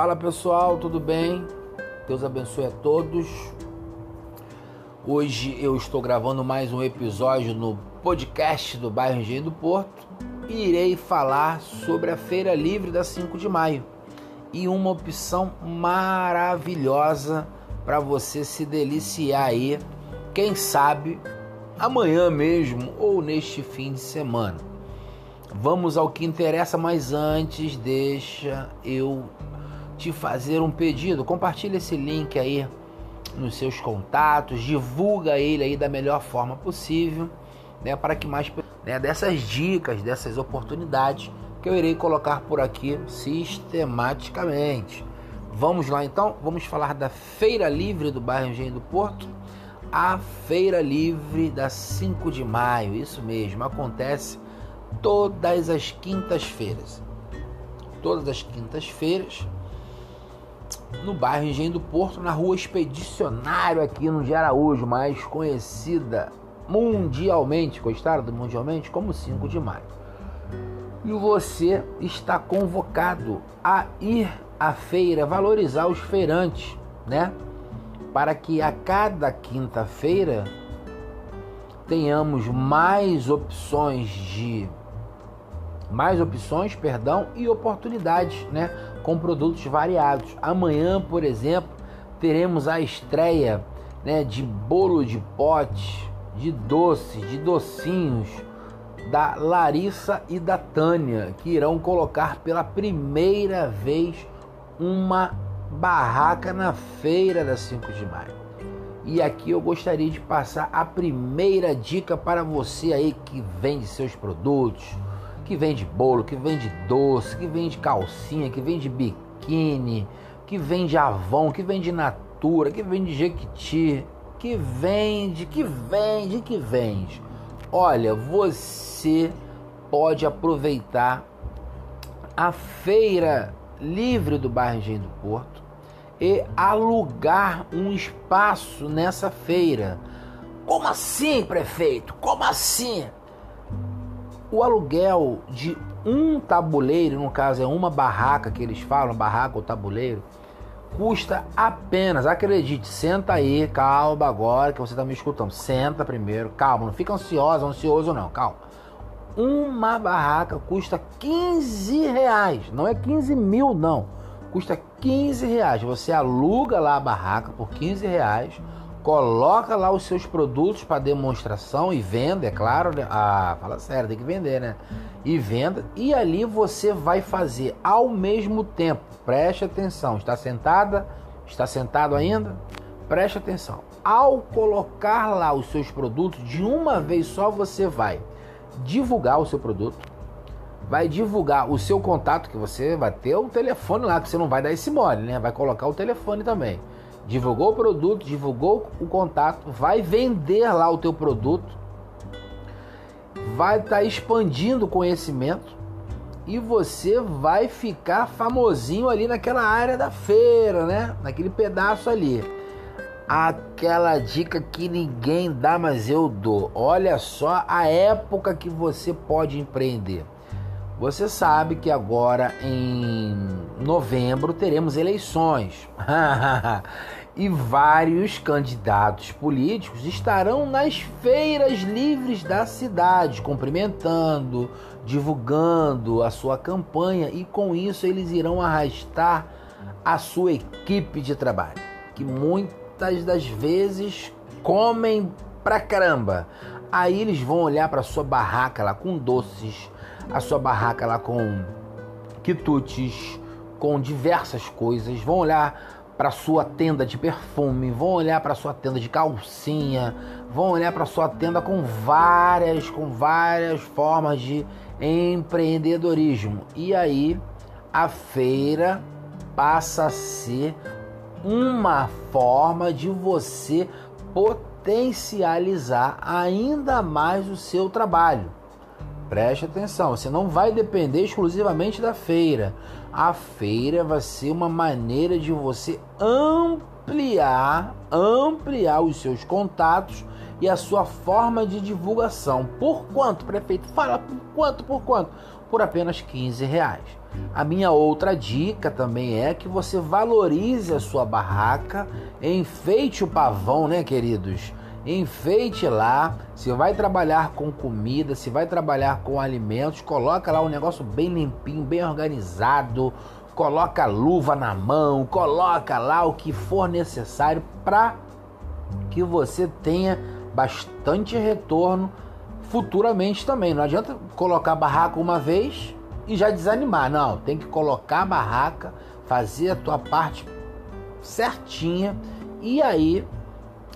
Fala pessoal, tudo bem? Deus abençoe a todos. Hoje eu estou gravando mais um episódio no podcast do bairro Engenho do Porto e irei falar sobre a Feira Livre da 5 de maio e uma opção maravilhosa para você se deliciar aí, quem sabe amanhã mesmo ou neste fim de semana. Vamos ao que interessa, mas antes deixa eu te fazer um pedido. Compartilhe esse link aí nos seus contatos, divulga ele aí da melhor forma possível, né, para que mais né, dessas dicas, dessas oportunidades que eu irei colocar por aqui sistematicamente. Vamos lá então, vamos falar da Feira Livre do bairro Engenho do Porto. A Feira Livre da 5 de maio, isso mesmo, acontece todas as quintas-feiras. Todas as quintas-feiras, no bairro Engenho do Porto, na rua Expedicionário, aqui no de Araújo, mais conhecida mundialmente, do mundialmente, como 5 de maio. E você está convocado a ir à feira, valorizar os feirantes, né? Para que a cada quinta-feira tenhamos mais opções de mais opções, perdão, e oportunidades, né, com produtos variados. Amanhã, por exemplo, teremos a estreia, né, de bolo de pote, de doces, de docinhos da Larissa e da Tânia, que irão colocar pela primeira vez uma barraca na feira da 5 de maio. E aqui eu gostaria de passar a primeira dica para você aí que vende seus produtos, que vende bolo, que vende doce, que vende calcinha, que vende biquíni, que vende Avon, que vende Natura, que vende Jequiti, que vende, que vende, que vende. Olha, você pode aproveitar a feira livre do bairro Engenho do Porto e alugar um espaço nessa feira. Como assim, prefeito? Como assim? O aluguel de um tabuleiro, no caso é uma barraca que eles falam, barraca ou tabuleiro, custa apenas, acredite, senta aí, calma agora que você está me escutando. Senta primeiro, calma, não fica ansiosa, ansioso não, calma. Uma barraca custa 15 reais, não é 15 mil não, custa 15 reais. Você aluga lá a barraca por 15 reais coloca lá os seus produtos para demonstração e venda, é claro, né? Ah, fala sério, tem que vender, né? E venda, e ali você vai fazer ao mesmo tempo. Preste atenção, está sentada? Está sentado ainda? Preste atenção. Ao colocar lá os seus produtos, de uma vez só você vai divulgar o seu produto, vai divulgar o seu contato, que você vai ter o telefone lá, que você não vai dar esse mole, né? Vai colocar o telefone também divulgou o produto, divulgou o contato, vai vender lá o teu produto, vai estar tá expandindo conhecimento e você vai ficar famosinho ali naquela área da feira, né? Naquele pedaço ali. Aquela dica que ninguém dá, mas eu dou. Olha só a época que você pode empreender. Você sabe que agora em novembro teremos eleições. e vários candidatos políticos estarão nas feiras livres da cidade, cumprimentando, divulgando a sua campanha e com isso eles irão arrastar a sua equipe de trabalho, que muitas das vezes comem pra caramba. Aí eles vão olhar para sua barraca lá com doces, a sua barraca lá com quitutes, com diversas coisas, vão olhar para sua tenda de perfume, vão olhar para sua tenda de calcinha, vão olhar para sua tenda com várias, com várias formas de empreendedorismo. E aí a feira passa a ser uma forma de você potencializar ainda mais o seu trabalho. Preste atenção, você não vai depender exclusivamente da feira. A feira vai ser uma maneira de você ampliar, ampliar os seus contatos e a sua forma de divulgação. Por quanto, prefeito? Fala por quanto, por quanto? por apenas 15 reais. A minha outra dica também é que você valorize a sua barraca, enfeite o pavão, né, queridos? Enfeite lá. Se vai trabalhar com comida, se vai trabalhar com alimentos, coloca lá um negócio bem limpinho, bem organizado. Coloca luva na mão, coloca lá o que for necessário para que você tenha bastante retorno futuramente também. Não adianta colocar barraca uma vez e já desanimar. Não, tem que colocar a barraca, fazer a tua parte certinha e aí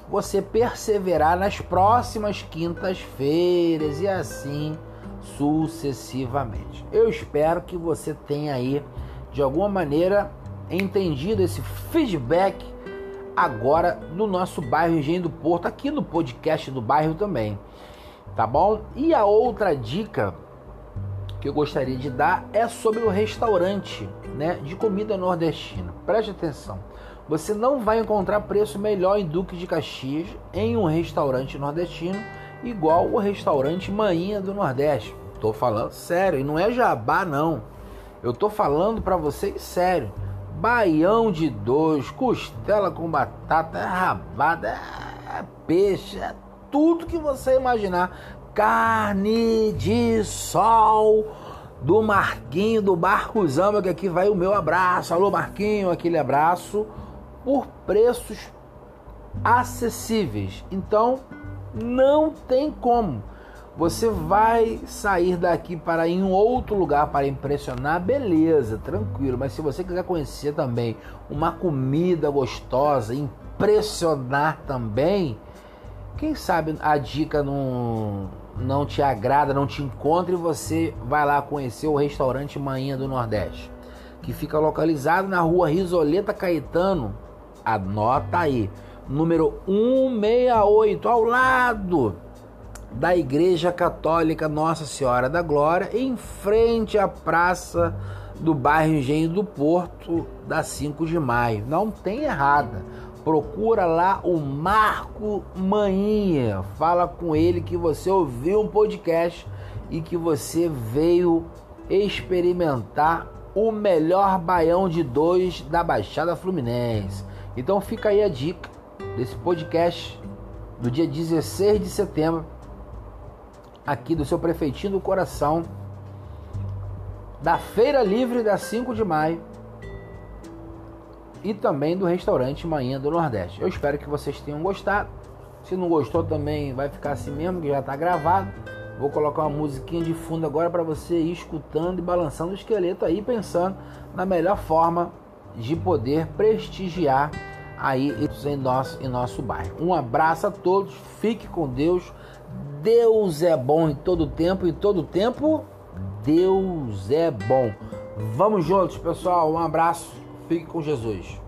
você perseverar nas próximas quintas-feiras e assim sucessivamente. Eu espero que você tenha aí de alguma maneira entendido esse feedback agora no nosso bairro Engenho do Porto, aqui no podcast do bairro também. Tá bom? E a outra dica que eu gostaria de dar é sobre o restaurante, né, de comida nordestina. Preste atenção. Você não vai encontrar preço melhor em Duque de Caxias em um restaurante nordestino igual o restaurante Maninha do Nordeste. Tô falando sério, e não é jabá não. Eu tô falando para vocês sério baião de dois, costela com batata, é rabada, é peixe, é tudo que você imaginar. Carne de sol do Marquinho do Barco Zamba, que aqui vai o meu abraço. Alô Marquinho, aquele abraço por preços acessíveis. Então, não tem como você vai sair daqui para ir em outro lugar para impressionar, beleza, tranquilo. Mas se você quiser conhecer também uma comida gostosa, impressionar também, quem sabe a dica não, não te agrada, não te encontra e você vai lá conhecer o restaurante Manhã do Nordeste, que fica localizado na rua Risoleta Caetano. Anota aí, número 168, ao lado da Igreja Católica Nossa Senhora da Glória, em frente à praça do bairro Engenho do Porto, da 5 de maio. Não tem errada. Procura lá o Marco Maninha. Fala com ele que você ouviu um podcast e que você veio experimentar o melhor baião de dois da Baixada Fluminense. Então fica aí a dica desse podcast do dia 16 de setembro aqui do seu prefeitinho do coração, da Feira Livre da 5 de maio e também do restaurante Manhã do Nordeste. Eu espero que vocês tenham gostado. Se não gostou também vai ficar assim mesmo, que já está gravado. Vou colocar uma musiquinha de fundo agora para você ir escutando e balançando o esqueleto aí, pensando na melhor forma de poder prestigiar aí em nosso, em nosso bairro. Um abraço a todos, fique com Deus. Deus é bom em todo tempo, em todo tempo Deus é bom. Vamos juntos, pessoal. Um abraço. Fique com Jesus.